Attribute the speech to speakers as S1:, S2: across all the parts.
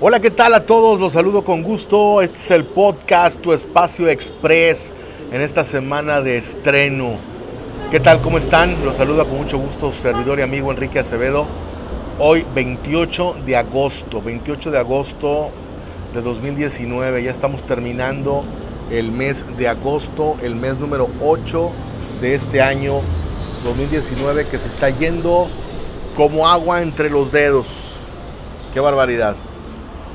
S1: Hola, ¿qué tal a todos? Los saludo con gusto. Este es el podcast Tu Espacio Express en esta semana de estreno. ¿Qué tal? ¿Cómo están? Los saluda con mucho gusto servidor y amigo Enrique Acevedo. Hoy 28 de agosto, 28 de agosto de 2019. Ya estamos terminando el mes de agosto, el mes número 8 de este año 2019 que se está yendo como agua entre los dedos. Qué barbaridad.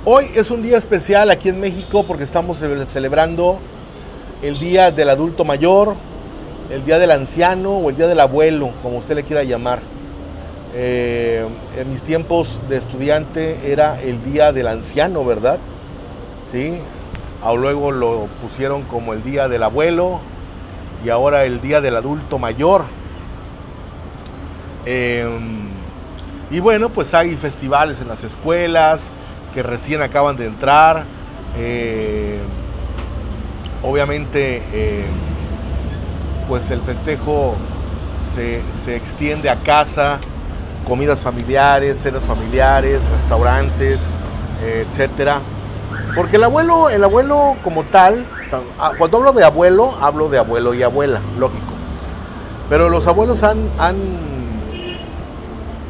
S1: Hoy es un día especial aquí en México porque estamos celebrando el Día del Adulto Mayor, el Día del Anciano o el Día del Abuelo, como usted le quiera llamar. Eh, en mis tiempos de estudiante era el Día del Anciano, ¿verdad? Sí. O luego lo pusieron como el Día del Abuelo y ahora el Día del Adulto Mayor. Eh, y bueno, pues hay festivales en las escuelas, que recién acaban de entrar. Eh, obviamente, eh, pues el festejo se, extiende a casa, comidas familiares, cenas familiares, restaurantes, eh, etcétera. Porque el abuelo, el abuelo como tal, ah, cuando hablo de abuelo, hablo de abuelo y abuela, lógico. Pero los abuelos han, han,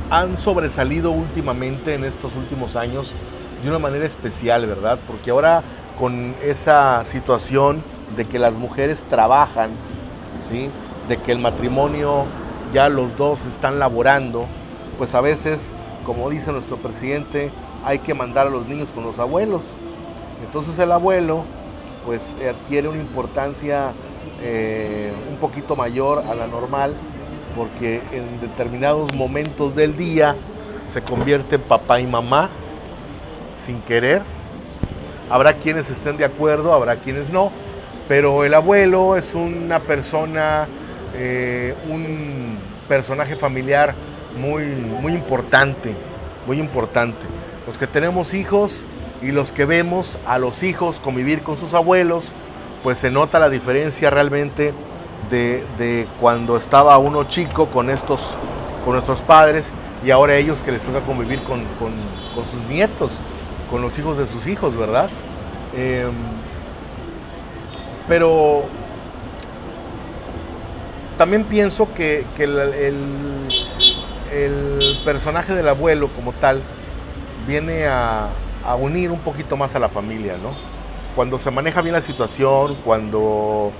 S1: han sobresalido últimamente en estos últimos años de una manera especial, ¿verdad? Porque ahora con esa situación de que las mujeres trabajan, ¿sí? De que el matrimonio ya los dos están laborando, pues a veces, como dice nuestro presidente, hay que mandar a los niños con los abuelos. Entonces el abuelo pues adquiere una importancia eh, un poquito mayor a la normal porque en determinados momentos del día se convierte en papá y mamá sin querer. Habrá quienes estén de acuerdo, habrá quienes no, pero el abuelo es una persona, eh, un personaje familiar muy, muy importante, muy importante. Los que tenemos hijos y los que vemos a los hijos convivir con sus abuelos, pues se nota la diferencia realmente de, cuando estaba uno chico con estos, con nuestros padres y ahora ellos que les toca convivir con, con sus nietos con los hijos de sus hijos, ¿verdad? Em, pero también pienso que, el, personaje del abuelo como tal viene a, unir un poquito más a la familia, ¿no? Cuando se maneja bien la situación, cuando,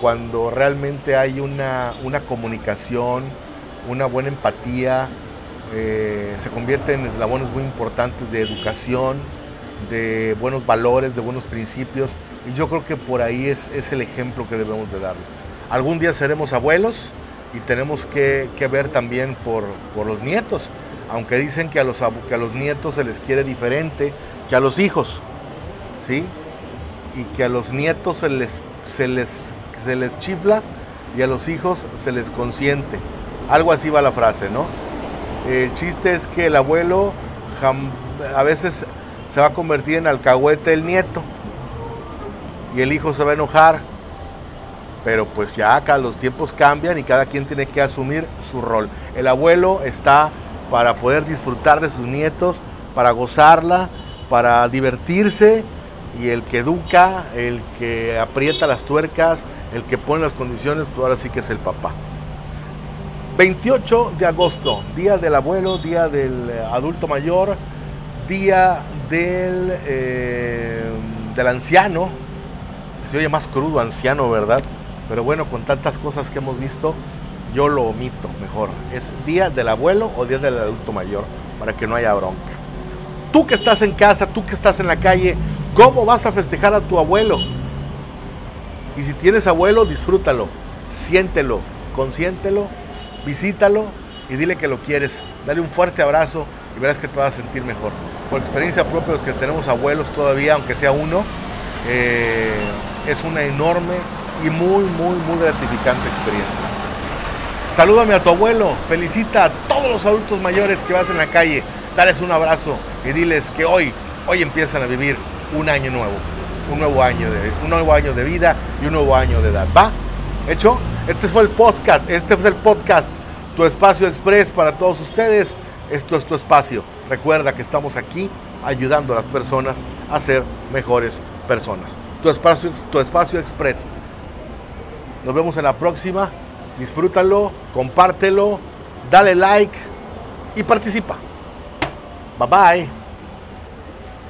S1: cuando realmente hay una, una comunicación, una buena empatía, eh, se convierte en eslabones muy importantes de educación, de buenos valores, de buenos principios, y yo creo que por ahí es, es el ejemplo que debemos de darle. Algún día seremos abuelos y tenemos que, ver también por, por, los nietos, aunque dicen que a, los, que a los nietos se les quiere diferente que a los hijos, ¿sí? Y que a los nietos se les, se les, se les chifla y a los hijos se les consiente. Algo así va la frase, ¿no? El chiste es que el abuelo a veces se va a convertir en alcahuete el nieto y el hijo se va a enojar. Pero pues ya acá los tiempos cambian y cada quien tiene que asumir su rol. El abuelo está para poder disfrutar de sus nietos, para gozarla, para divertirse y el que educa, el que aprieta las tuercas, el que pone las condiciones, pues ahora sí que es el papá. 28 de agosto, día del abuelo, día del eh, adulto mayor, día del, eh, del anciano. Se oye más crudo anciano, ¿verdad? Pero bueno, con tantas cosas que hemos visto, yo lo omito mejor. Es día del abuelo o día del adulto mayor, para que no haya bronca. Tú que estás en casa, tú que estás en la calle, ¿cómo vas a festejar a tu abuelo? Y si tienes abuelo, disfrútalo, siéntelo, consiéntelo visítalo y dile que lo quieres. Dale un fuerte abrazo y verás que te vas a sentir mejor. Por experiencia propia, los que tenemos abuelos todavía, aunque sea uno, eh, es una enorme y muy, muy, muy gratificante experiencia. Salúdame a tu abuelo, felicita a todos los adultos mayores que vas en la calle, dales un abrazo y diles que hoy, hoy empiezan a vivir un año nuevo, un nuevo año de, un nuevo año de vida y un nuevo año de edad. ¿Va? ¿Hecho? Este fue el podcast, este fue el podcast, tu espacio express para todos ustedes. Esto es tu espacio. Recuerda que estamos aquí ayudando a las personas a ser mejores personas. Tu espacio, tu espacio express. Nos vemos en la próxima. Disfrútalo, compártelo, dale like y participa. Bye bye.